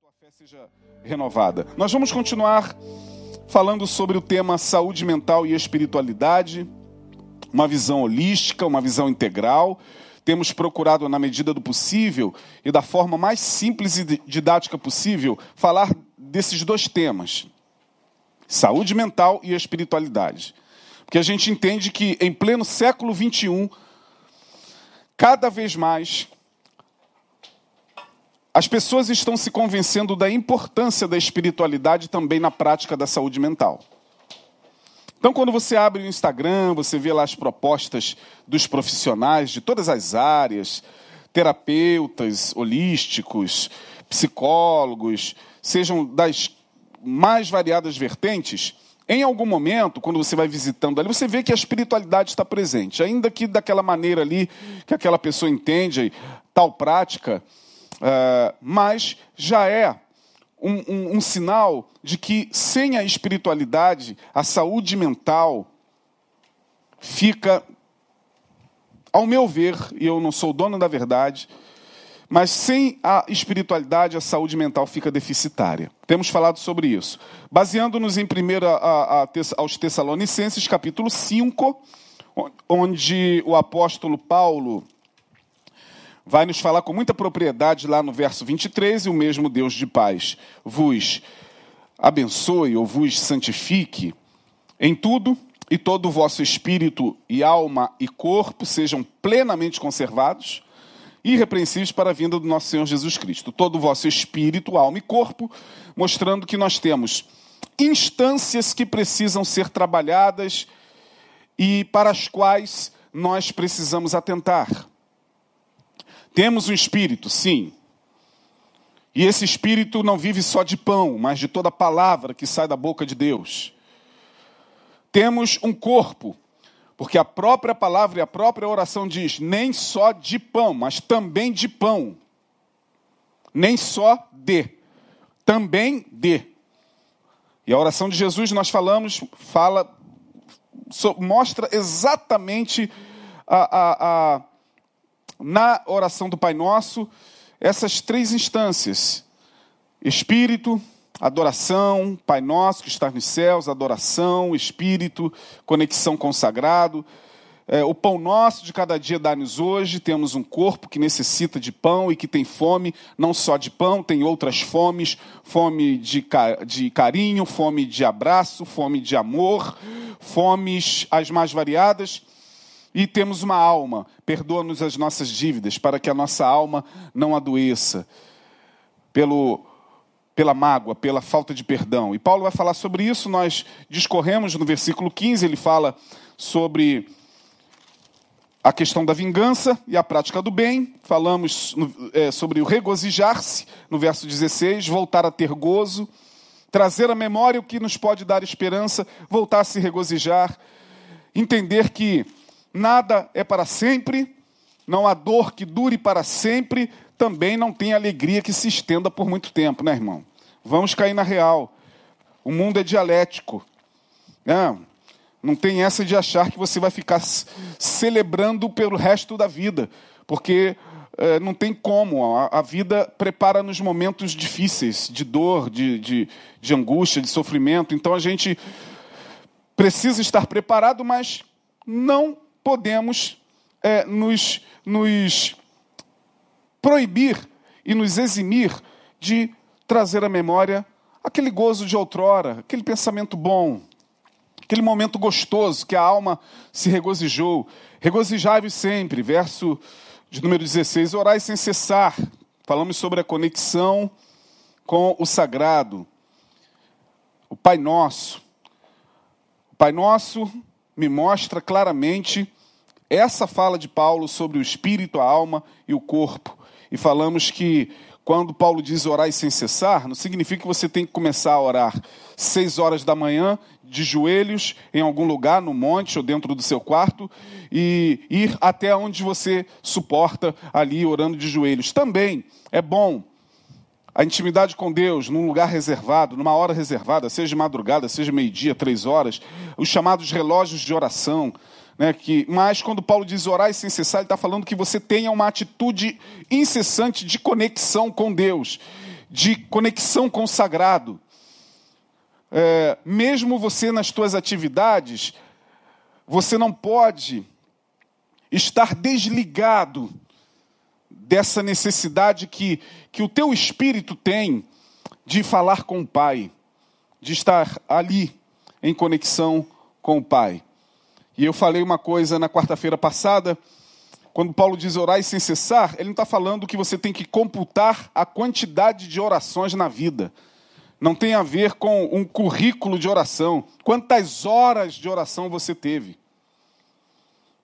tua fé seja renovada. Nós vamos continuar falando sobre o tema saúde mental e espiritualidade, uma visão holística, uma visão integral. Temos procurado, na medida do possível e da forma mais simples e didática possível, falar desses dois temas: saúde mental e espiritualidade. Porque a gente entende que, em pleno século XXI, cada vez mais as pessoas estão se convencendo da importância da espiritualidade também na prática da saúde mental. Então, quando você abre o Instagram, você vê lá as propostas dos profissionais de todas as áreas, terapeutas holísticos, psicólogos, sejam das mais variadas vertentes, em algum momento, quando você vai visitando ali, você vê que a espiritualidade está presente, ainda que daquela maneira ali que aquela pessoa entende, tal prática, Uh, mas já é um, um, um sinal de que sem a espiritualidade, a saúde mental fica, ao meu ver, e eu não sou dono da verdade, mas sem a espiritualidade, a saúde mental fica deficitária. Temos falado sobre isso. Baseando-nos em 1 aos Tessalonicenses, capítulo 5, onde o apóstolo Paulo vai nos falar com muita propriedade lá no verso 23, e o mesmo Deus de paz vos abençoe ou vos santifique em tudo, e todo o vosso espírito e alma e corpo sejam plenamente conservados, irrepreensíveis para a vinda do nosso Senhor Jesus Cristo. Todo o vosso espírito, alma e corpo, mostrando que nós temos instâncias que precisam ser trabalhadas e para as quais nós precisamos atentar. Temos um espírito, sim. E esse espírito não vive só de pão, mas de toda palavra que sai da boca de Deus. Temos um corpo, porque a própria palavra e a própria oração diz: nem só de pão, mas também de pão. Nem só de, também de. E a oração de Jesus, nós falamos, fala, mostra exatamente a, a, a na oração do Pai Nosso essas três instâncias: Espírito, adoração, Pai Nosso que está nos céus, adoração, Espírito, conexão com o sagrado. É, o pão nosso de cada dia dá-nos hoje. Temos um corpo que necessita de pão e que tem fome, não só de pão, tem outras fomes: fome de, de carinho, fome de abraço, fome de amor, fomes as mais variadas. E temos uma alma, perdoa-nos as nossas dívidas, para que a nossa alma não adoeça pelo, pela mágoa, pela falta de perdão. E Paulo vai falar sobre isso, nós discorremos no versículo 15, ele fala sobre a questão da vingança e a prática do bem. Falamos é, sobre o regozijar-se, no verso 16, voltar a ter gozo, trazer à memória o que nos pode dar esperança, voltar a se regozijar, entender que nada é para sempre, não há dor que dure para sempre, também não tem alegria que se estenda por muito tempo, né, irmão? Vamos cair na real. O mundo é dialético. Né? não tem essa de achar que você vai ficar celebrando pelo resto da vida, porque é, não tem como. A, a, vida prepara nos momentos difíceis, de dor, de, de, de angústia, de sofrimento. Então a gente precisa estar preparado, mas não podemos é, nos, nos proibir e nos eximir de trazer à memória aquele gozo de outrora, aquele pensamento bom, aquele momento gostoso que a alma se regozijou. Regozijai-vos sempre, verso de número 16, orai sem cessar. Falamos sobre a conexão com o sagrado. O Pai Nosso. O Pai Nosso me mostra claramente essa fala de Paulo sobre o espírito, a alma e o corpo. E falamos que quando Paulo diz orar sem cessar, não significa que você tem que começar a orar seis horas da manhã, de joelhos, em algum lugar, no monte ou dentro do seu quarto, e ir até onde você suporta ali orando de joelhos. Também é bom a intimidade com Deus num lugar reservado, numa hora reservada, seja madrugada, seja meio-dia, três horas, os chamados relógios de oração. Né, que, mas quando Paulo diz orar sem cessar, ele está falando que você tenha uma atitude incessante de conexão com Deus, de conexão com o sagrado. É, mesmo você nas suas atividades, você não pode estar desligado dessa necessidade que, que o teu espírito tem de falar com o Pai, de estar ali em conexão com o Pai. E eu falei uma coisa na quarta-feira passada, quando Paulo diz orar sem cessar, ele não está falando que você tem que computar a quantidade de orações na vida. Não tem a ver com um currículo de oração. Quantas horas de oração você teve?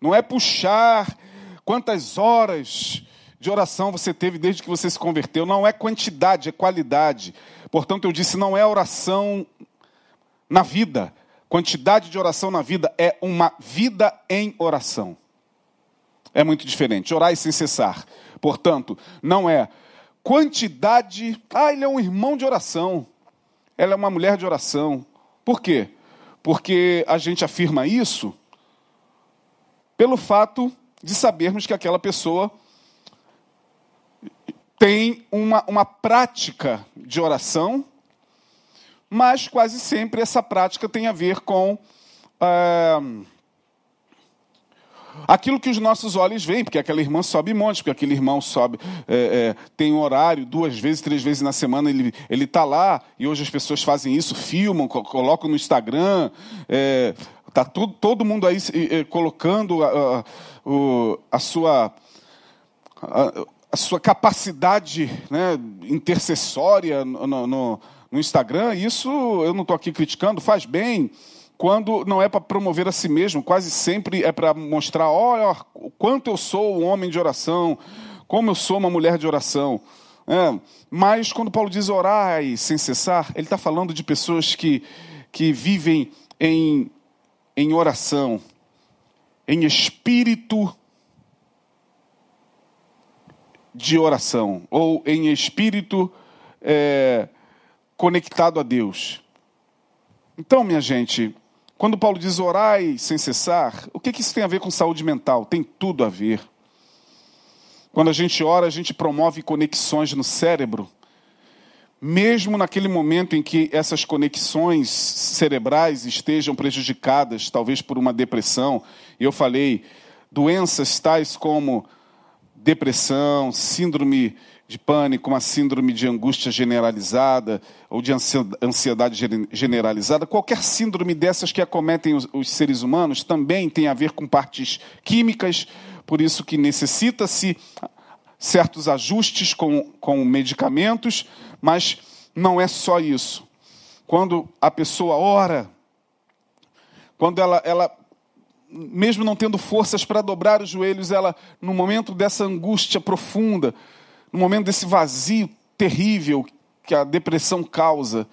Não é puxar quantas horas de oração você teve desde que você se converteu. Não é quantidade, é qualidade. Portanto, eu disse, não é oração na vida. Quantidade de oração na vida é uma vida em oração. É muito diferente. Orar sem cessar. Portanto, não é quantidade. Ah, ele é um irmão de oração. Ela é uma mulher de oração. Por quê? Porque a gente afirma isso pelo fato de sabermos que aquela pessoa tem uma, uma prática de oração, mas quase sempre essa prática tem a ver com ah, aquilo que os nossos olhos veem, porque aquela irmã sobe montes, porque aquele irmão sobe, é, é, tem um horário, duas vezes, três vezes na semana ele está lá, e hoje as pessoas fazem isso, filmam, colocam no Instagram, é, Está todo mundo aí colocando a, a, a sua, a, sua capacidade né, intercessória no, no, no Instagram. Isso eu não estou aqui criticando, faz bem quando não é para promover a si mesmo, quase sempre é para mostrar, olha, o quanto eu sou um homem de oração, como eu sou uma mulher de oração. É, mas quando Paulo diz orar sem cessar, ele está falando de pessoas que, que vivem em em oração, em espírito de oração, ou em espírito é, conectado a Deus. Então, minha gente, quando Paulo diz orai sem cessar, o que, que isso tem a ver com saúde mental? Tem tudo a ver. Quando a gente ora, a gente promove conexões no cérebro mesmo naquele momento em que essas conexões cerebrais estejam prejudicadas, talvez por uma depressão, eu falei, doenças tais como depressão, síndrome de pânico, uma síndrome de angústia generalizada ou de ansiedade generalizada, qualquer síndrome dessas que acometem os, seres humanos também tem a ver com partes químicas, por isso que necessita-se certos ajustes com, com medicamentos, mas não é só isso. Quando a pessoa ora, quando ela, ela mesmo não tendo forças para dobrar os joelhos, ela, no momento dessa angústia profunda, no momento desse vazio terrível que a depressão causa,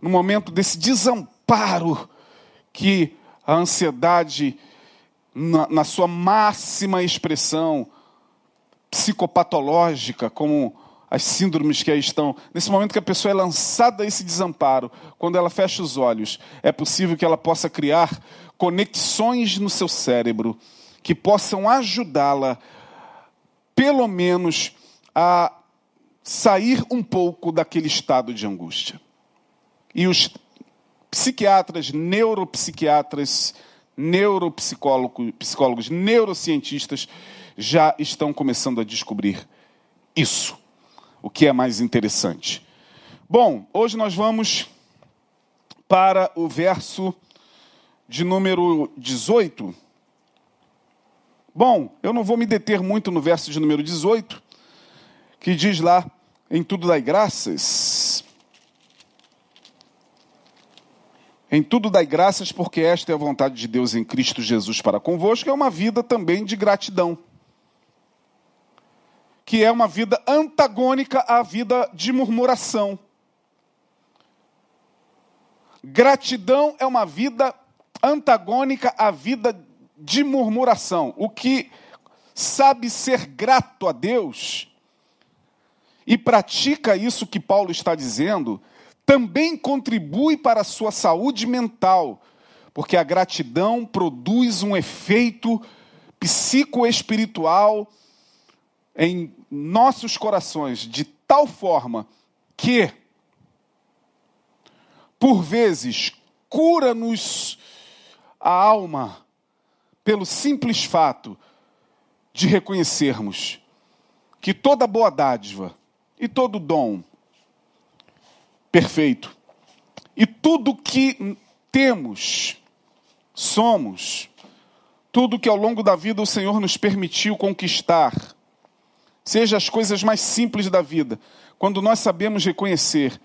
no momento desse desamparo que a ansiedade, na, na sua máxima expressão, psicopatológica, como as síndromes que aí estão. Nesse momento que a pessoa é lançada a esse desamparo, quando ela fecha os olhos, é possível que ela possa criar conexões no seu cérebro que possam ajudá-la, pelo menos, a sair um pouco daquele estado de angústia. E os psiquiatras, neuropsiquiatras, neuropsicólogos, psicólogos, neurocientistas já estão começando a descobrir isso, o que é mais interessante. Bom, hoje nós vamos para o verso de número 18. Bom, eu não vou me deter muito no verso de número 18, que diz lá: em tudo dai graças. Em tudo dai graças, porque esta é a vontade de Deus em Cristo Jesus para convosco, é uma vida também de gratidão que é uma vida antagônica à vida de murmuração. Gratidão é uma vida antagônica à vida de murmuração. O que sabe ser grato a Deus e pratica isso que Paulo está dizendo, também contribui para a sua saúde mental, porque a gratidão produz um efeito psicoespiritual em nossos corações de tal forma que, por vezes, cura-nos a alma pelo simples fato de reconhecermos que toda boa dádiva e todo dom perfeito e tudo que temos, somos, tudo que ao longo da vida o Senhor nos permitiu conquistar, seja as coisas mais simples da vida, quando nós sabemos reconhecer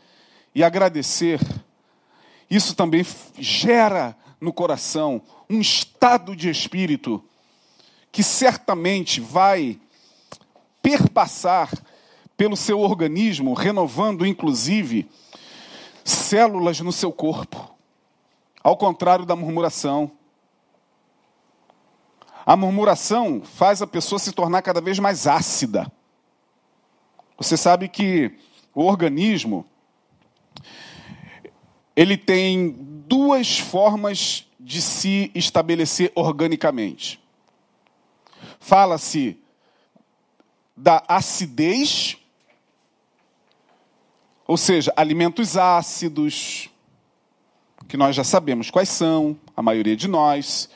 e agradecer, isso também gera no coração um estado de espírito que certamente vai perpassar pelo seu organismo, renovando inclusive células no seu corpo. Ao contrário da murmuração. A murmuração faz a pessoa se tornar cada vez mais ácida. Você sabe que o organismo ele tem duas formas de se estabelecer organicamente. Fala-se da acidez, ou seja, alimentos ácidos, que nós já sabemos quais são, a maioria de nós,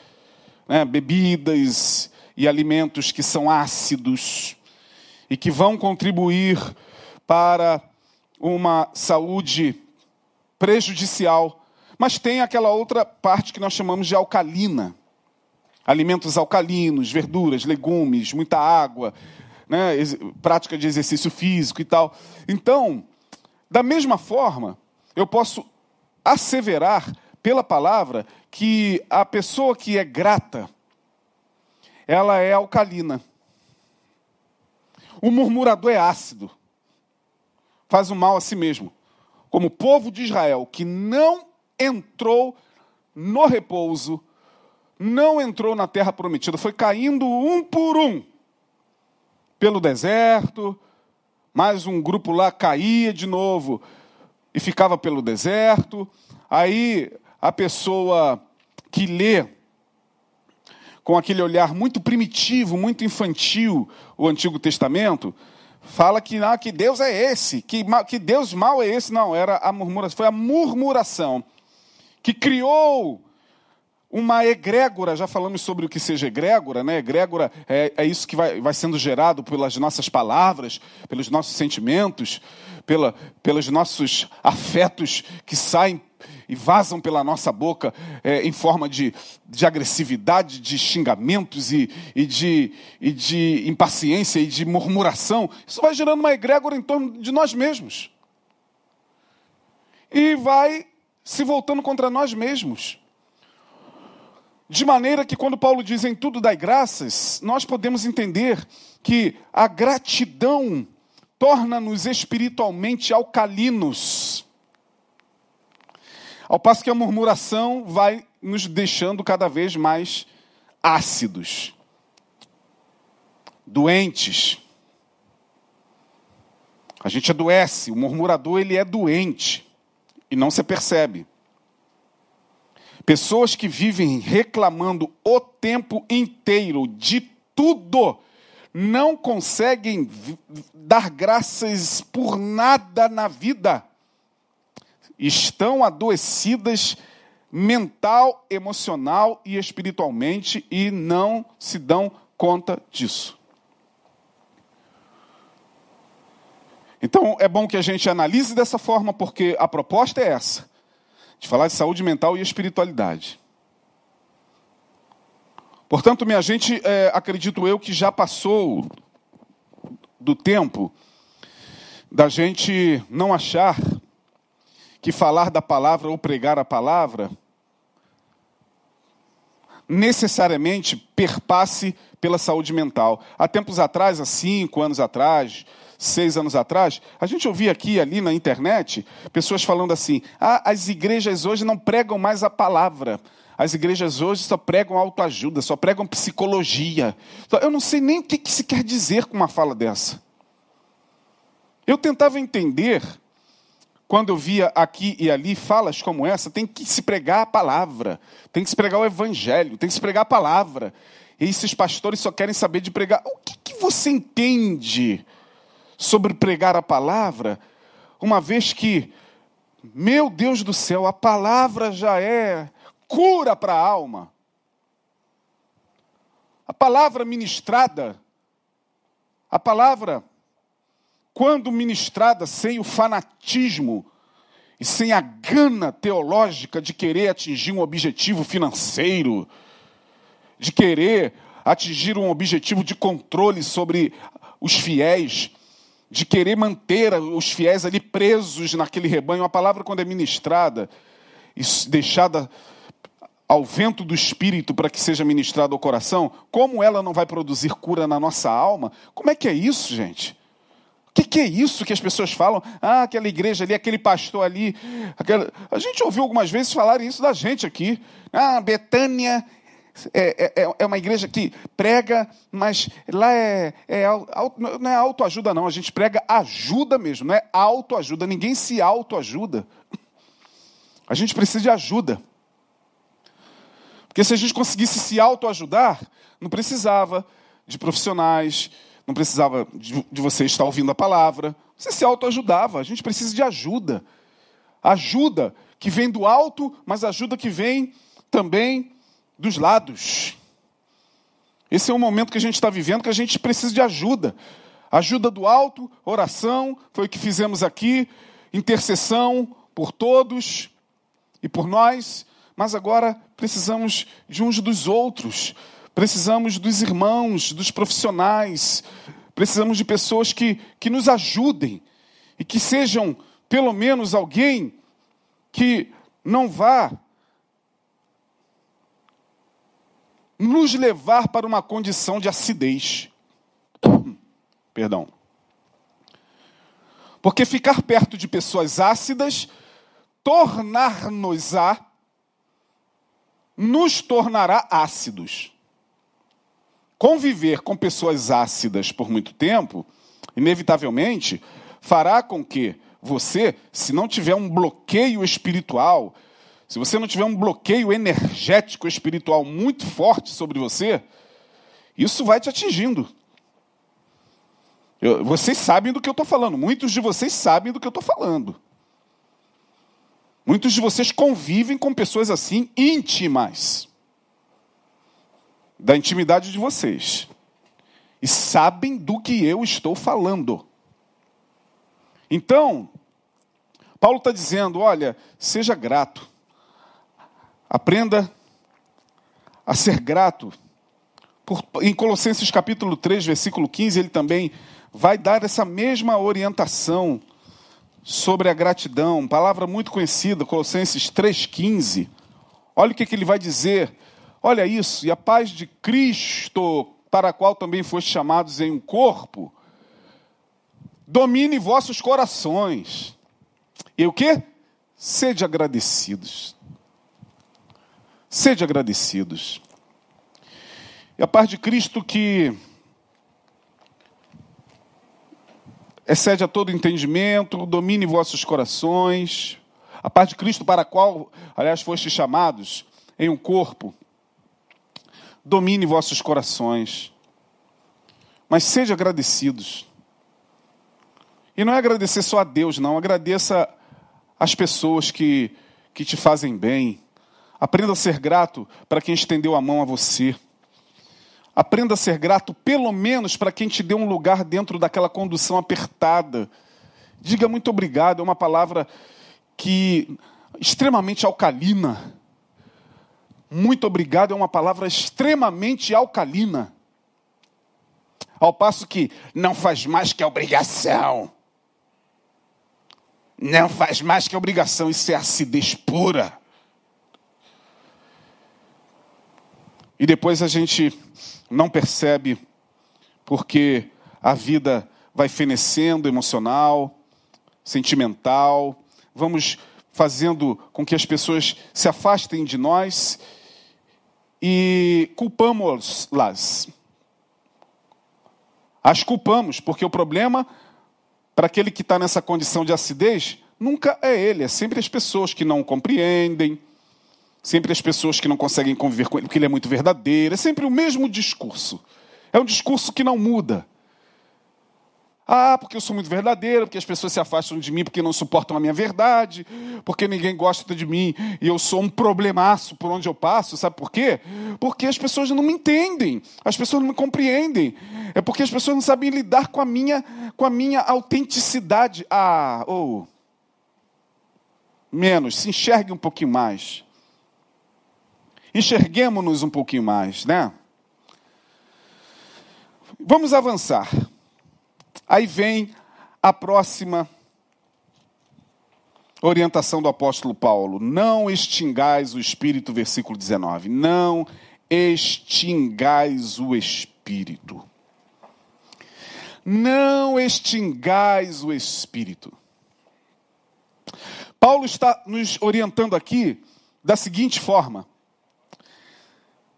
né, bebidas e alimentos que são ácidos e que vão contribuir para uma saúde prejudicial. Mas tem aquela outra parte que nós chamamos de alcalina. Alimentos alcalinos, verduras, legumes, muita água, né, prática de exercício físico e tal. Então, da mesma forma, eu posso asseverar pela palavra que a pessoa que é grata, ela é alcalina. O murmurador é ácido, faz o mal a si mesmo. Como o povo de Israel que não entrou no repouso, não entrou na terra prometida, foi caindo um por um pelo deserto, mais um grupo lá caía de novo e ficava pelo deserto. Aí a pessoa que lê com aquele olhar muito primitivo, muito infantil, o Antigo Testamento, fala que, ah, que Deus é esse, que, que Deus mal é esse. Não, era a murmuração, foi a murmuração que criou uma egrégora, já falamos sobre o que seja egrégora, né? Egrégora é, é isso que vai, vai sendo gerado pelas nossas palavras, pelos nossos sentimentos, pela, pelos nossos afetos que saem e vazam pela nossa boca é, em forma de, de agressividade, de xingamentos e, e, de, e de impaciência e de murmuração. Isso vai gerando uma egrégora em torno de nós mesmos. E vai se voltando contra nós mesmos. De maneira que, quando Paulo diz em tudo dai graças, nós podemos entender que a gratidão torna-nos espiritualmente alcalinos. Ao passo que a murmuração vai nos deixando cada vez mais ácidos, doentes. A gente adoece, o murmurador ele é doente e não se percebe. Pessoas que vivem reclamando o tempo inteiro de tudo, não conseguem dar graças por nada na vida. Estão adoecidas mental, emocional e espiritualmente e não se dão conta disso. Então é bom que a gente analise dessa forma, porque a proposta é essa de falar de saúde mental e espiritualidade. Portanto, minha gente, é, acredito eu que já passou do tempo da gente não achar que falar da palavra ou pregar a palavra necessariamente perpasse pela saúde mental. Há tempos atrás, há cinco anos atrás, seis anos atrás, a gente ouvia aqui ali na internet pessoas falando assim: ah, as igrejas hoje não pregam mais a palavra. As igrejas hoje só pregam autoajuda, só pregam psicologia. Eu não sei nem o que se quer dizer com uma fala dessa. Eu tentava entender, quando eu via aqui e ali falas como essa, tem que se pregar a palavra, tem que se pregar o evangelho, tem que se pregar a palavra. E esses pastores só querem saber de pregar. O que, que você entende sobre pregar a palavra uma vez que, meu Deus do céu, a palavra já é cura para a alma. A palavra ministrada, a palavra, quando ministrada sem o fanatismo e sem a gana teológica de querer atingir um objetivo financeiro, de querer atingir um objetivo de controle sobre os fiéis, de querer manter os fiéis ali presos naquele rebanho. A palavra, quando é ministrada e deixada ao vento do Espírito para que seja ministrada ao coração, como ela não vai produzir cura na nossa alma? Como é que é isso, gente? Que, que, é isso que as pessoas falam? Ah, aquela igreja ali, aquele pastor ali. Aquela... A gente ouviu algumas vezes falar isso da gente aqui. Ah, Betânia é, é, é uma igreja que prega, mas lá é, é, não é autoajuda, não. A gente prega ajuda mesmo, não é autoajuda. Ninguém se autoajuda. A gente precisa de ajuda. Porque se a gente conseguisse se autoajudar, não precisava de profissionais, não precisava de, de você estar ouvindo a palavra. Você se autoajudava. A gente precisa de ajuda. Ajuda que vem do alto, mas ajuda que vem também dos lados. Esse é um momento que a gente está vivendo que a gente precisa de ajuda. Ajuda do alto, oração, foi o que fizemos aqui, intercessão por todos e por nós, mas agora precisamos de uns dos outros, precisamos dos irmãos, dos profissionais, precisamos de pessoas que, que nos ajudem e que sejam, pelo menos, alguém que não vá nos levar para uma condição de acidez. Perdão. Porque ficar perto de pessoas ácidas tornar-nos-á nos tornará ácidos. Conviver com pessoas ácidas por muito tempo, inevitavelmente, fará com que você, se não tiver um bloqueio espiritual, se você não tiver um bloqueio energético espiritual muito forte sobre você, isso vai te atingindo. Eu, vocês sabem do que eu estou falando, muitos de vocês sabem do que eu estou falando. Muitos de vocês convivem com pessoas assim íntimas da intimidade de vocês e sabem do que eu estou falando. Então, Paulo está dizendo: olha, seja grato, aprenda a ser grato. Por, em Colossenses capítulo 3, versículo 15, ele também vai dar essa mesma orientação sobre a gratidão, palavra muito conhecida, Colossenses 3,15. Olha o que, que ele vai dizer. Olha isso, e a paz de Cristo, para a qual também foste chamados em um corpo, domine vossos corações. E o que? Sede agradecidos. Sede agradecidos. E a paz de Cristo que excede a todo entendimento, domine vossos corações. A paz de Cristo para a qual, aliás, fostes chamados em um corpo, domine vossos corações. Mas sejam agradecidos. E não é agradecer só a Deus, não. Agradeça as pessoas que, que te fazem bem. Aprenda a ser grato para quem estendeu a mão a você. Aprenda a ser grato, pelo menos para quem te deu um lugar dentro daquela condução apertada. Diga muito obrigado, é uma palavra que extremamente alcalina. Muito obrigado é uma palavra extremamente alcalina. Ao passo que não faz mais que obrigação. Não faz mais que obrigação, isso é acidez pura. E depois a gente não percebe porque a vida vai fenecendo emocional, sentimental, vamos fazendo com que as pessoas se afastem de nós e culpamos-las. As culpamos, porque o problema para aquele que está nessa condição de acidez nunca é ele, é sempre as pessoas que não compreendem, Sempre as pessoas que não conseguem conviver com ele, porque ele é muito verdadeiro. É sempre o mesmo discurso. É um discurso que não muda. Ah, porque eu sou muito verdadeiro, porque as pessoas se afastam de mim porque não suportam a minha verdade, porque ninguém gosta de mim e eu sou um problemaço por onde eu passo. Sabe por quê? Porque as pessoas não me entendem, as pessoas não me compreendem. É porque as pessoas não sabem lidar com a minha, com a minha autenticidade. Ah, ou. Oh, menos, se enxergue um pouquinho mais. Enxerguemos-nos um pouquinho mais, né? Vamos avançar. Aí vem a próxima orientação do apóstolo Paulo. Não extingais o espírito, versículo 19. Não extingais o espírito. Não extingais o espírito. Paulo está nos orientando aqui da seguinte forma: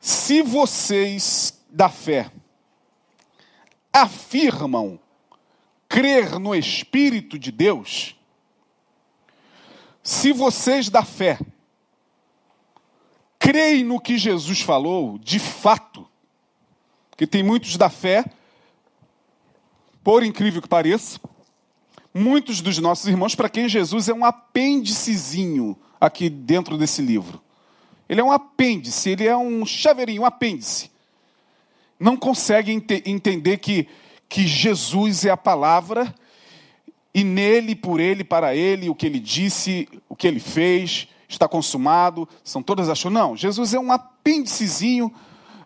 se vocês da fé afirmam crer no Espírito de Deus, se vocês da fé creem no que Jesus falou, de fato, que tem muitos da fé, por incrível que pareça, muitos dos nossos irmãos para quem Jesus é um apêndicezinho aqui dentro desse livro. Ele é um apêndice, ele é um chaveirinho, um apêndice. Não conseguem ente entender que que Jesus é a palavra e nele, por ele, para ele, o que ele disse, o que ele fez, está consumado, são todas as coisas. Não, Jesus é um apêndicezinho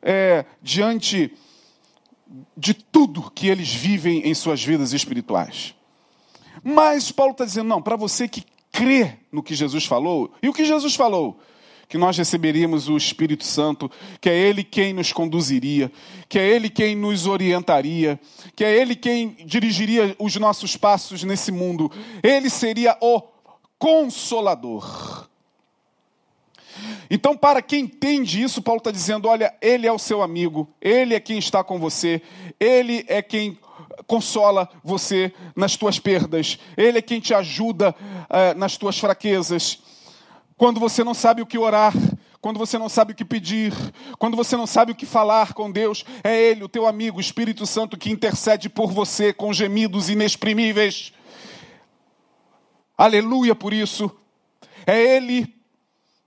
é, diante de tudo que eles vivem em suas vidas espirituais. Mas Paulo está dizendo, não, para você que crê no que Jesus falou, e o que Jesus falou? Que nós receberíamos o Espírito Santo, que é Ele quem nos conduziria, que é Ele quem nos orientaria, que é Ele quem dirigiria os nossos passos nesse mundo. Ele seria o Consolador. Então, para quem entende isso, Paulo está dizendo: olha, Ele é o seu amigo, Ele é quem está com você, Ele é quem consola você nas tuas perdas, Ele é quem te ajuda uh, nas tuas fraquezas. Quando você não sabe o que orar, quando você não sabe o que pedir, quando você não sabe o que falar com Deus, é Ele, o teu amigo, o Espírito Santo, que intercede por você com gemidos inexprimíveis. Aleluia por isso. É Ele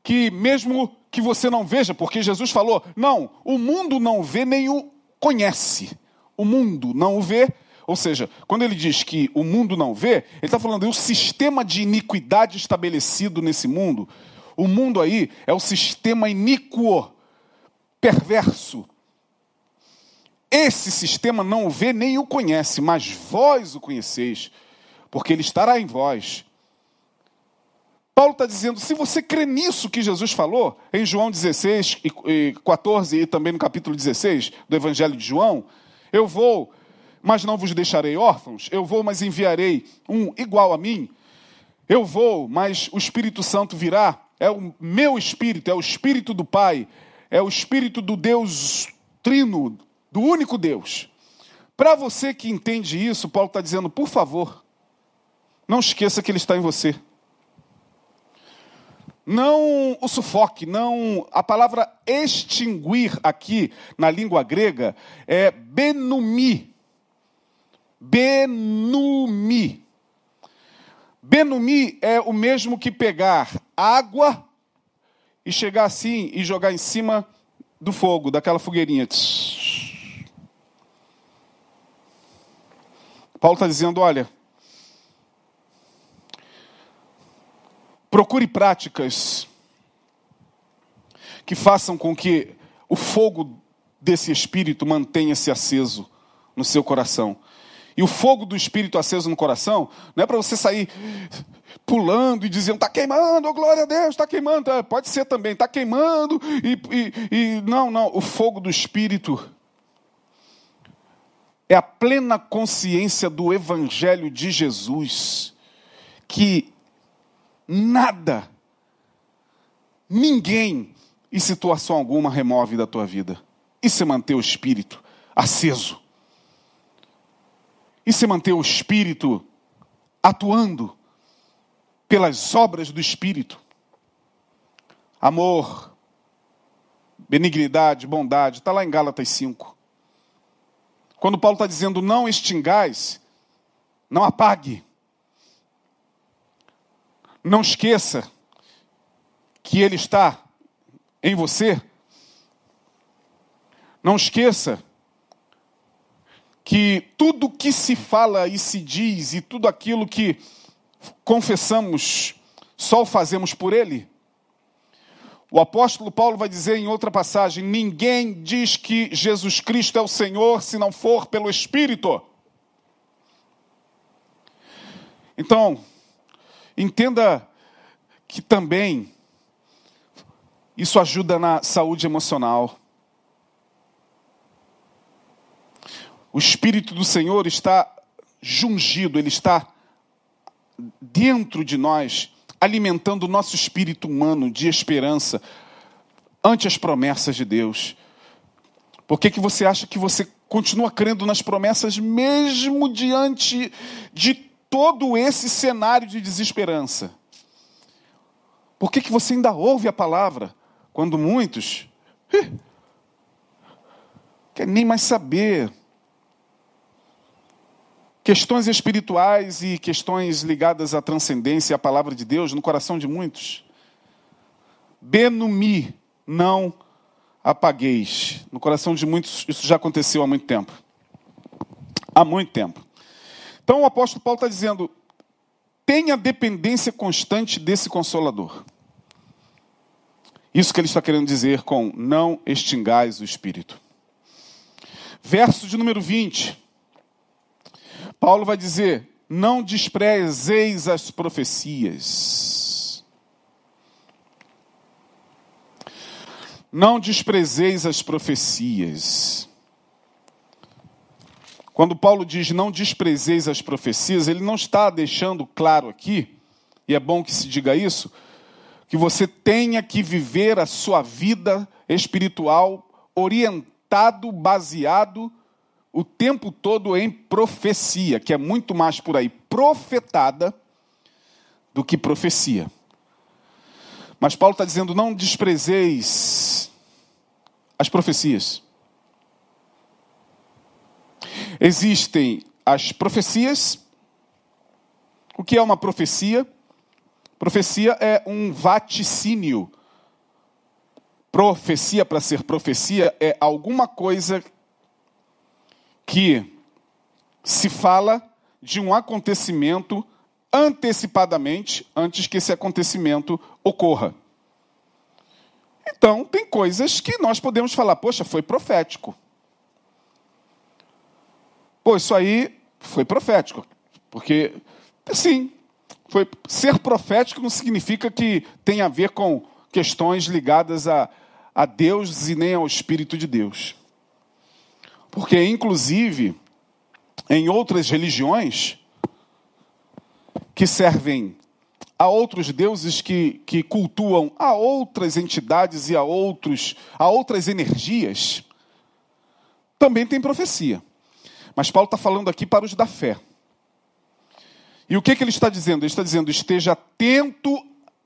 que, mesmo que você não veja, porque Jesus falou: não, o mundo não vê nem o conhece. O mundo não o vê, ou seja, quando ele diz que o mundo não vê, ele está falando do sistema de iniquidade estabelecido nesse mundo. O mundo aí é o sistema iníquo, perverso. Esse sistema não o vê nem o conhece, mas vós o conheceis, porque ele estará em vós. Paulo está dizendo: se você crê nisso que Jesus falou, em João 16 e 14 e também no capítulo 16 do Evangelho de João, eu vou mas não vos deixarei órfãos. Eu vou, mas enviarei um igual a mim. Eu vou, mas o Espírito Santo virá. É o meu Espírito, é o Espírito do Pai, é o Espírito do Deus Trino, do único Deus. Para você que entende isso, Paulo está dizendo, por favor, não esqueça que Ele está em você. Não o sufoque, não. A palavra extinguir aqui na língua grega é benumi, Benumi. Benumi é o mesmo que pegar água e chegar assim e jogar em cima do fogo, daquela fogueirinha. Paulo está dizendo: olha, procure práticas que façam com que o fogo desse espírito mantenha-se aceso no seu coração e o fogo do Espírito aceso no coração, não é para você sair pulando e dizendo, está queimando, oh, glória a Deus, está queimando. Tá, pode ser também, está queimando, e, e, e não, não, o fogo do Espírito é a plena consciência do Evangelho de Jesus, que nada, ninguém, em situação alguma, remove da tua vida. Isso é manter o espírito aceso. Isso é manter o espírito atuando pelas obras do espírito. Amor, benignidade, bondade, está lá em Gálatas 5. Quando Paulo está dizendo não extingais, Não apague. Não esqueça que Ele está em você. Não esqueça que tudo que se fala e se diz e tudo aquilo que confessamos só o fazemos por Ele. O apóstolo Paulo vai dizer em outra passagem: ninguém diz que Jesus Cristo é o Senhor se não for pelo Espírito. Então, entenda que também isso ajuda na saúde emocional. O Espírito do Senhor está jungido, ele está dentro de nós, alimentando o nosso espírito humano de esperança ante as promessas de Deus. Por que, que você acha que você continua crendo nas promessas, mesmo diante de todo esse cenário de desesperança? Por que, que você ainda ouve a palavra, quando muitos querem nem mais saber? Questões espirituais e questões ligadas à transcendência e à palavra de Deus no coração de muitos. Benumi, não apagueis. No coração de muitos, isso já aconteceu há muito tempo. Há muito tempo. Então o apóstolo Paulo está dizendo: tenha dependência constante desse consolador. Isso que ele está querendo dizer com não extingais o espírito. Verso de número 20. Paulo vai dizer: não desprezeis as profecias. Não desprezeis as profecias. Quando Paulo diz não desprezeis as profecias, ele não está deixando claro aqui, e é bom que se diga isso, que você tenha que viver a sua vida espiritual orientado, baseado o tempo todo em profecia, que é muito mais por aí profetada do que profecia. Mas Paulo está dizendo: não desprezeis as profecias. Existem as profecias. O que é uma profecia? Profecia é um vaticínio. Profecia, para ser profecia, é alguma coisa que se fala de um acontecimento antecipadamente, antes que esse acontecimento ocorra. Então, tem coisas que nós podemos falar, poxa, foi profético. Pô, isso aí foi profético. Porque, sim, foi, ser profético não significa que tem a ver com questões ligadas a, a Deus e nem ao Espírito de Deus. Porque, inclusive, em outras religiões que servem a outros deuses que, que cultuam a outras entidades e a, outros, a outras energias, também tem profecia. Mas Paulo está falando aqui para os da fé. E o que, que ele está dizendo? Ele está dizendo: esteja atento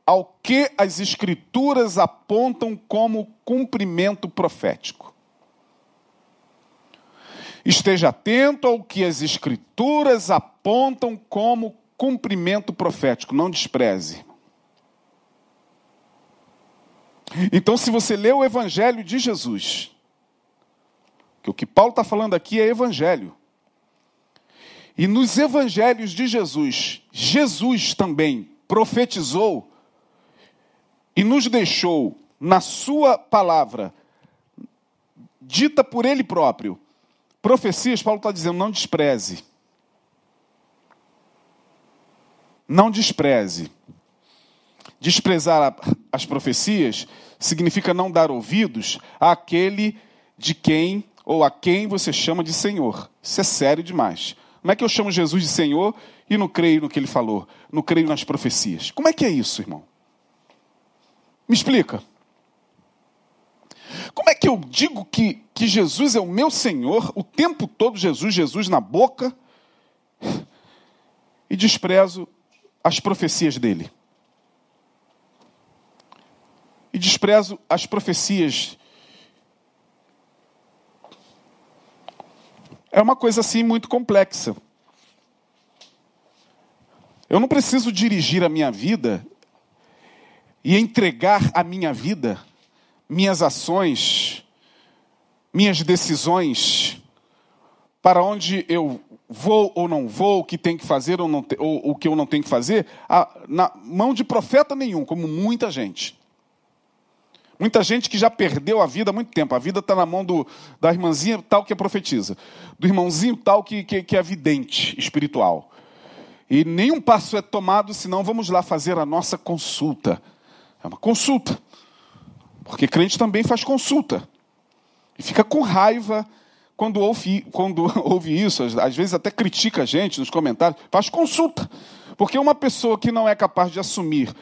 ao que as Escrituras apontam como cumprimento profético. Esteja atento ao que as Escrituras apontam como cumprimento profético, não despreze. Então, se você lê o Evangelho de Jesus, que o que Paulo está falando aqui é Evangelho. E nos Evangelhos de Jesus, Jesus também profetizou e nos deixou na Sua palavra, dita por Ele próprio, Profecias, Paulo está dizendo, não despreze. Não despreze. Desprezar as profecias significa não dar ouvidos àquele de quem ou a quem você chama de Senhor. Isso é sério demais. Como é que eu chamo Jesus de Senhor e não creio no que ele falou? Não creio nas profecias? Como é que é isso, irmão? Me explica. Como é que eu digo que, que Jesus é o meu Senhor, o tempo todo Jesus, Jesus na boca, e desprezo as profecias dele? E desprezo as profecias. É uma coisa assim muito complexa. Eu não preciso dirigir a minha vida e entregar a minha vida, minhas ações, minhas decisões, para onde eu vou ou não vou, o que tem que fazer ou, não, ou o que eu não tenho que fazer, a, na mão de profeta nenhum, como muita gente. Muita gente que já perdeu a vida há muito tempo. A vida está na mão do, da irmãzinha tal que é profetiza, do irmãozinho tal que, que, que é vidente espiritual. E nenhum passo é tomado, senão vamos lá fazer a nossa consulta. É uma consulta. Porque crente também faz consulta. E fica com raiva quando ouve, quando ouve isso, às vezes até critica a gente nos comentários, faz consulta. Porque uma pessoa que não é capaz de assumir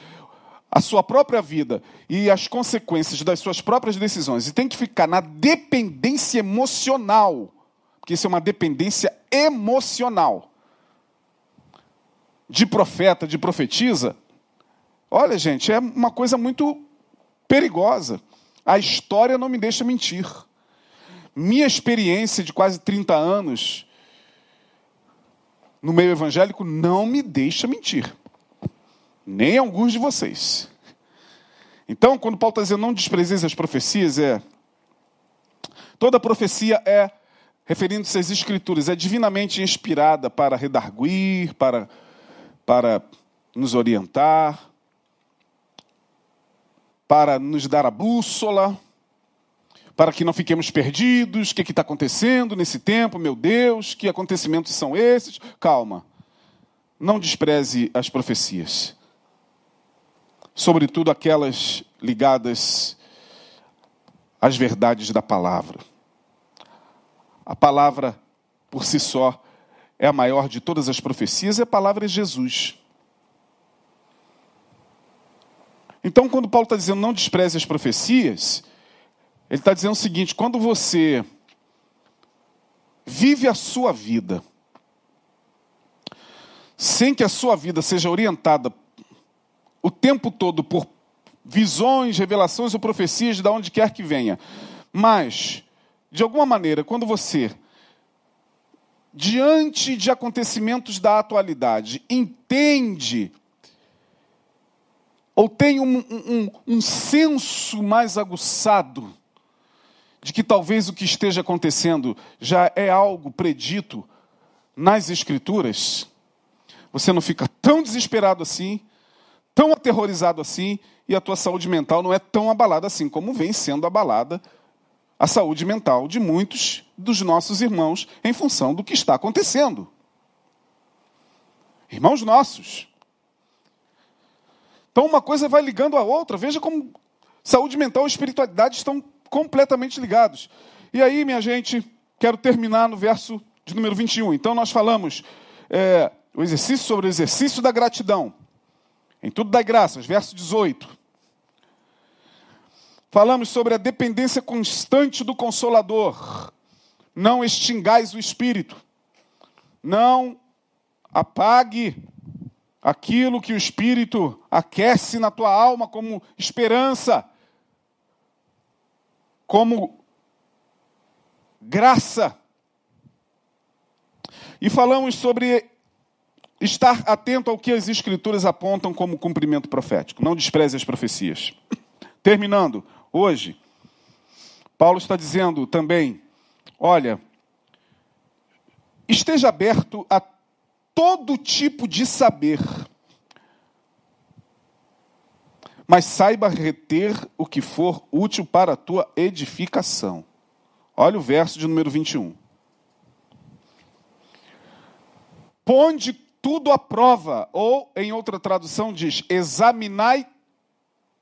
a sua própria vida e as consequências das suas próprias decisões e tem que ficar na dependência emocional, porque isso é uma dependência emocional de profeta, de profetisa, olha, gente, é uma coisa muito perigosa. A história não me deixa mentir. Minha experiência de quase 30 anos no meio evangélico não me deixa mentir. Nem alguns de vocês. Então, quando Paulo está dizendo não desprezeis as profecias, é. Toda profecia é, referindo-se às Escrituras, é divinamente inspirada para redarguir, para para nos orientar, para nos dar a bússola, para que não fiquemos perdidos. O que está acontecendo nesse tempo, meu Deus? Que acontecimentos são esses? Calma. Não despreze as profecias, sobretudo aquelas ligadas às verdades da palavra. A palavra, por si só, é a maior de todas as profecias, é a palavra de Jesus. Então, quando Paulo está dizendo não despreze as profecias, ele está dizendo o seguinte: quando você vive a sua vida sem que a sua vida seja orientada o tempo todo por visões, revelações ou profecias de onde quer que venha, mas, de alguma maneira, quando você diante de acontecimentos da atualidade, entende ou tem um, um, um, senso mais aguçado de que talvez o que esteja acontecendo já é algo predito nas Escrituras, você não fica tão desesperado assim, tão aterrorizado assim, e a tua saúde mental não é tão abalada assim como vem sendo abalada a saúde mental de muitos dos nossos irmãos em função do que está acontecendo. Irmãos nossos. Então uma coisa vai ligando a outra. Veja como saúde mental e espiritualidade estão completamente ligados. E aí, minha gente, quero terminar no verso de número 21. Então nós falamos é, o exercício sobre o exercício da gratidão. Em tudo dai graças, verso 18. Falamos sobre a dependência constante do Consolador. Não extingais o espírito. Não apague aquilo que o espírito aquece na tua alma como esperança, como graça. E falamos sobre estar atento ao que as escrituras apontam como cumprimento profético. Não despreze as profecias. Terminando, hoje, Paulo está dizendo também: olha, esteja aberto a todo tipo de saber, mas saiba reter o que for útil para a tua edificação. Olha o verso de número 21. Ponde tudo à prova, ou em outra tradução diz: examinai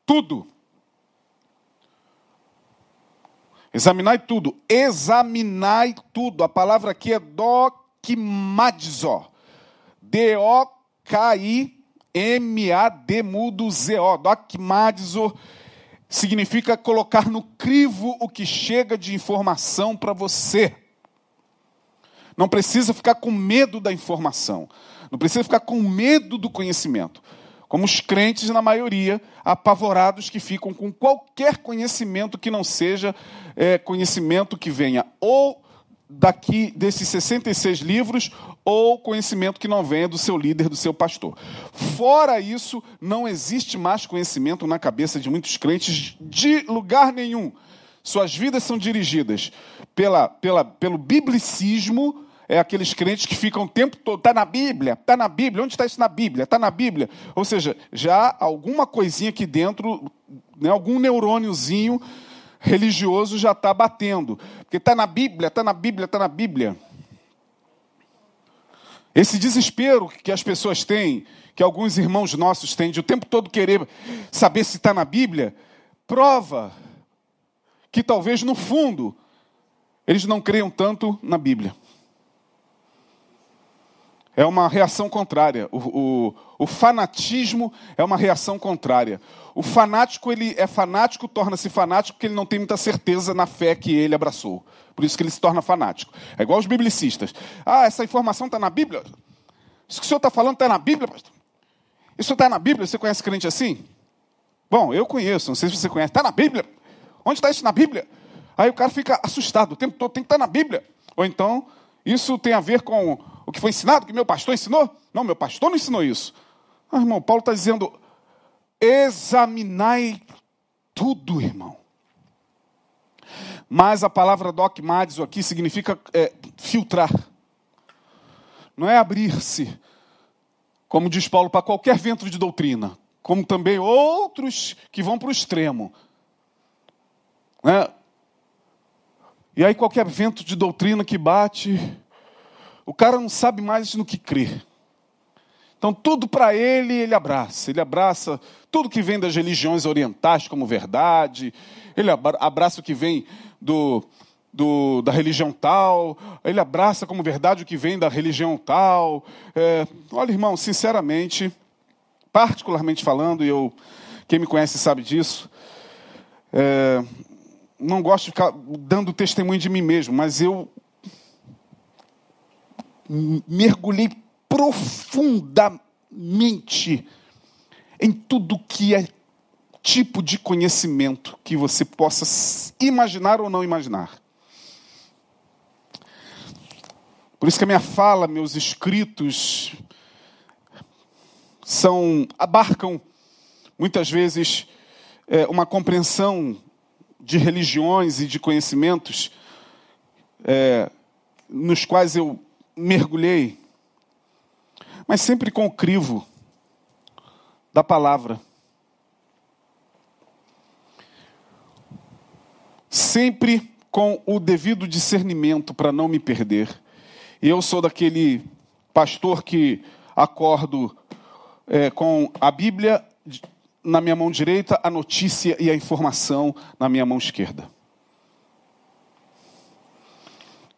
tudo Examinai tudo. Examinai tudo. A palavra aqui é dokimadzo. D-O-K-I-M-A-D mudo Z-O. Dokimadzo significa colocar no crivo o que chega de informação para você. Não precisa ficar com medo da informação. Não precisa ficar com medo do conhecimento como os crentes, na maioria, apavorados que ficam com qualquer conhecimento que não seja é, conhecimento que venha ou daqui desses 66 livros ou conhecimento que não venha do seu líder, do seu pastor. Fora isso, não existe mais conhecimento na cabeça de muitos crentes de lugar nenhum. Suas vidas são dirigidas pela, pela, pelo biblicismo, é aqueles crentes que ficam o tempo todo, está na Bíblia, está na Bíblia, onde está isso na Bíblia? Está na Bíblia. Ou seja, já alguma coisinha aqui dentro, né, algum neurôniozinho religioso já está batendo. Porque está na Bíblia, está na Bíblia, está na Bíblia. Esse desespero que as pessoas têm, que alguns irmãos nossos têm, de o tempo todo querer saber se está na Bíblia, prova que talvez no fundo eles não creiam tanto na Bíblia. É uma reação contrária. O, o, o fanatismo é uma reação contrária. O fanático, ele é fanático, torna-se fanático porque ele não tem muita certeza na fé que ele abraçou. Por isso que ele se torna fanático. É igual os biblicistas. Ah, essa informação está na Bíblia? Isso que o senhor está falando está na Bíblia, pastor? Isso está na Bíblia? Você conhece crente assim? Bom, eu conheço, não sei se você conhece. Está na Bíblia? Onde está isso na Bíblia? Aí o cara fica assustado o tempo todo, tem que estar tá na Bíblia. Ou então, isso tem a ver com o que foi ensinado, que meu pastor ensinou? Não, meu pastor não ensinou isso. Ah, irmão, Paulo está dizendo: examinai tudo, irmão. Mas a palavra dogmatizo aqui significa é, filtrar. Não é abrir-se, como diz Paulo, para qualquer vento de doutrina, como também outros que vão para o extremo. Né? E aí qualquer vento de doutrina que bate, o cara não sabe mais no que crer. Então, tudo para ele, ele abraça. Ele abraça tudo que vem das religiões orientais como verdade. Ele abraça o que vem do, do, da religião tal. Ele abraça como verdade o que vem da religião tal. É, olha, irmão, sinceramente, particularmente falando, e eu, quem me conhece sabe disso, é, não gosto de ficar dando testemunho de mim mesmo, mas eu mergulhei profundamente em tudo que é tipo de conhecimento que você possa imaginar ou não imaginar. Por isso que a minha fala, meus escritos são abarcam muitas vezes é, uma compreensão de religiões e de conhecimentos é, nos quais eu mergulhei, mas sempre com o crivo da palavra. Sempre com o devido discernimento para não me perder. E eu sou daquele pastor que acordo é, com a Bíblia na minha mão direita, a notícia e a informação na minha mão esquerda.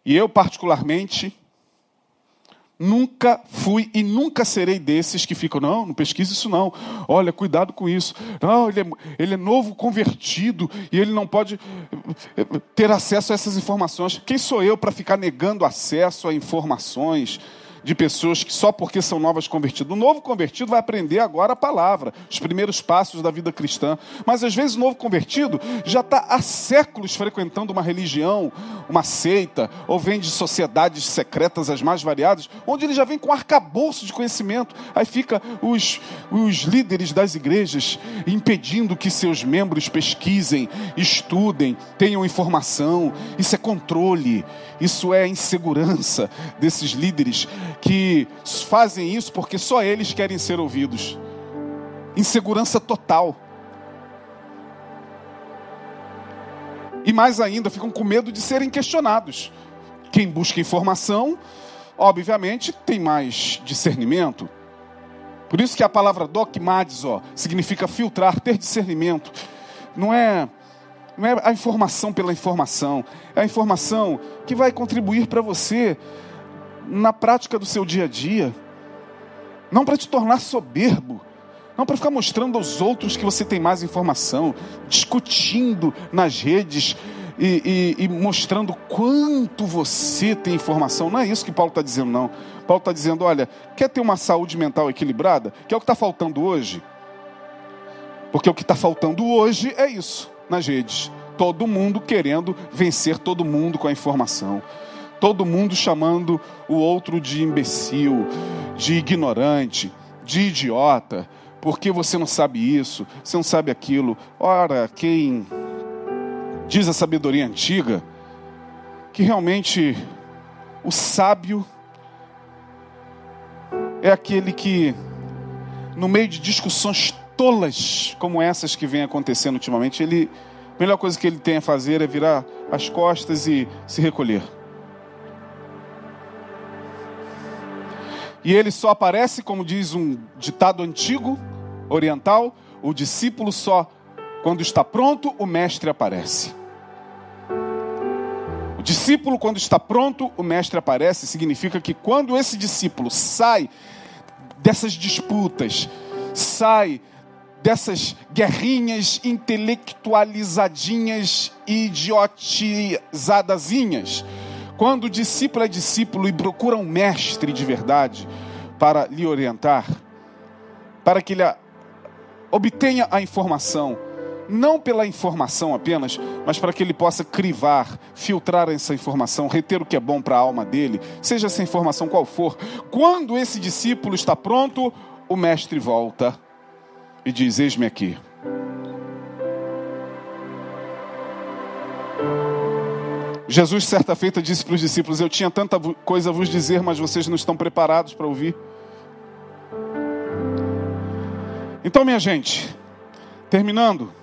E eu, particularmente, Nunca fui e nunca serei desses que ficam, não, não pesquise isso não. Olha, cuidado com isso. Não, ele é, ele é novo convertido e ele não pode eh, ter acesso a essas informações. Quem sou eu para ficar negando acesso a informações? De pessoas que só porque são novas convertidas. O novo convertido vai aprender agora a palavra, os primeiros passos da vida cristã. Mas às vezes o novo convertido já está há séculos frequentando uma religião, uma seita, ou vem de sociedades secretas as mais variadas, onde ele já vem com arcabouço de conhecimento. Aí fica os, os líderes das igrejas impedindo que seus membros pesquisem, estudem, tenham informação. Isso é controle, isso é insegurança desses líderes que fazem isso porque só eles querem ser ouvidos. Insegurança total. E mais ainda, ficam com medo de serem questionados. Quem busca informação, obviamente, tem mais discernimento. Por isso que a palavra ó, significa filtrar, ter discernimento. Não é, não é a informação pela informação, é a informação que vai contribuir para você na prática do seu dia a dia. Não para te tornar soberbo, não para ficar mostrando aos outros que você tem mais informação, discutindo nas redes e, e, e mostrando quanto você tem informação. Não é isso que Paulo está dizendo, não. Paulo está dizendo: olha, quer ter uma saúde mental equilibrada? Que é o que está faltando hoje? Porque o que está faltando hoje é isso nas redes. Todo mundo querendo vencer todo mundo com a informação Todo mundo chamando o outro de imbecil, de ignorante, de idiota, porque você não sabe isso, você não sabe aquilo. Ora, quem diz a sabedoria antiga que realmente o sábio é aquele que, no meio de discussões tolas como essas que vêm acontecendo ultimamente, ele, a melhor coisa que ele tem a fazer é virar as costas e se recolher. E ele só aparece, como diz um ditado antigo, oriental, o discípulo só, quando está pronto, o mestre aparece. O discípulo, quando está pronto, o mestre aparece, significa que quando esse discípulo sai dessas disputas, sai dessas guerrinhas intelectualizadinhas, idiotizadazinhas, quando o discípulo é discípulo e procura um mestre de verdade para lhe orientar, para que ele obtenha a informação, não pela informação apenas, mas para que ele possa crivar, filtrar essa informação, reter o que é bom para a alma dele, seja essa informação qual for. Quando esse discípulo está pronto, o mestre volta e diz: Eis-me aqui. Jesus, certa feita, disse para os discípulos: Eu tinha tanta coisa a vos dizer, mas vocês não estão preparados para ouvir. Então, minha gente, terminando,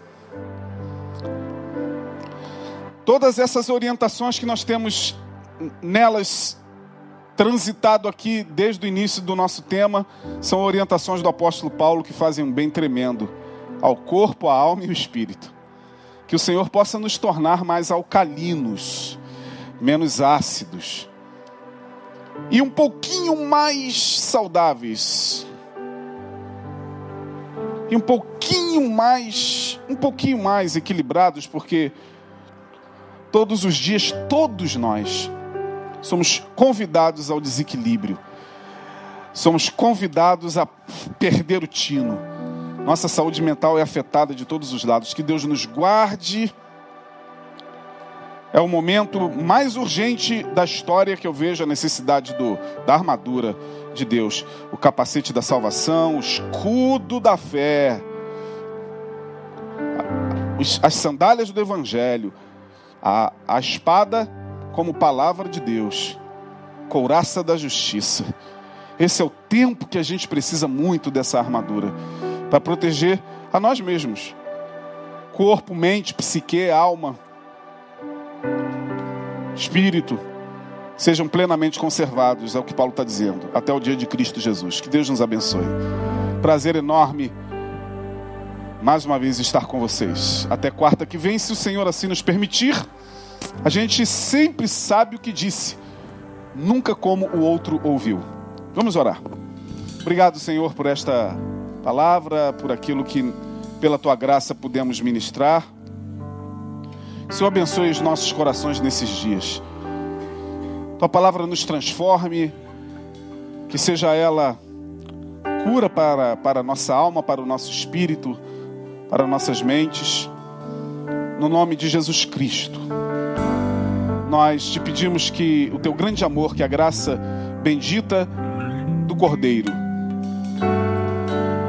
todas essas orientações que nós temos nelas transitado aqui desde o início do nosso tema são orientações do apóstolo Paulo que fazem um bem tremendo ao corpo, à alma e ao espírito. Que o Senhor possa nos tornar mais alcalinos, menos ácidos e um pouquinho mais saudáveis. E um pouquinho mais, um pouquinho mais equilibrados, porque todos os dias, todos nós somos convidados ao desequilíbrio. Somos convidados a perder o tino. Nossa saúde mental é afetada de todos os lados. Que Deus nos guarde. É o momento mais urgente da história que eu vejo a necessidade do, da armadura de Deus, o capacete da salvação, o escudo da fé, as sandálias do Evangelho, a, a espada como palavra de Deus, couraça da justiça. Esse é o tempo que a gente precisa muito dessa armadura para proteger a nós mesmos, corpo, mente, psique, alma espírito, sejam plenamente conservados, é o que Paulo está dizendo, até o dia de Cristo Jesus. Que Deus nos abençoe. Prazer enorme, mais uma vez, estar com vocês. Até quarta que vem, se o Senhor assim nos permitir. A gente sempre sabe o que disse, nunca como o outro ouviu. Vamos orar. Obrigado, Senhor, por esta palavra, por aquilo que, pela tua graça, pudemos ministrar. Senhor, abençoe os nossos corações nesses dias. Tua palavra nos transforme, que seja ela cura para, para a nossa alma, para o nosso espírito, para nossas mentes. No nome de Jesus Cristo, nós te pedimos que o teu grande amor, que a graça bendita do Cordeiro,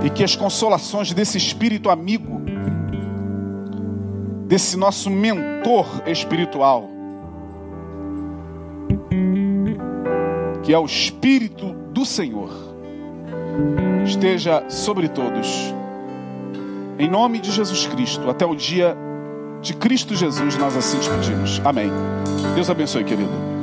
e que as consolações desse Espírito amigo desse nosso mentor espiritual, que é o Espírito do Senhor, esteja sobre todos. Em nome de Jesus Cristo, até o dia de Cristo Jesus, nós assim te pedimos. Amém. Deus abençoe, querido.